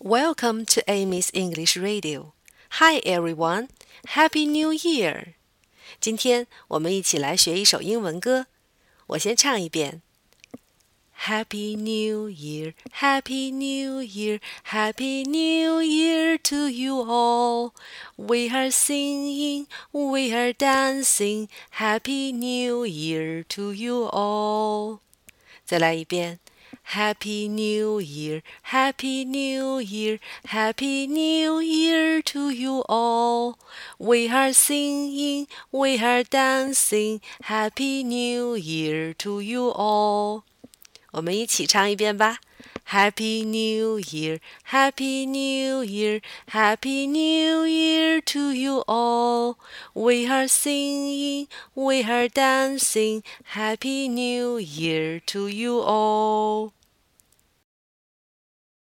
Welcome to Amy's English Radio. Hi everyone, Happy New Year! 今天我们一起来学一首英文歌。我先唱一遍。Happy New Year, Happy New Year, Happy New Year to you all. We are singing, we are dancing. Happy New Year to you all. 再来一遍。 Happy New Year, Happy New Year, Happy New Year to you all. We are singing, we are dancing. Happy New Year to you all. 我们一起唱一遍吧。Happy New Year, Happy New Year, Happy New Year to you all. We are singing, we are dancing. Happy New Year to you all.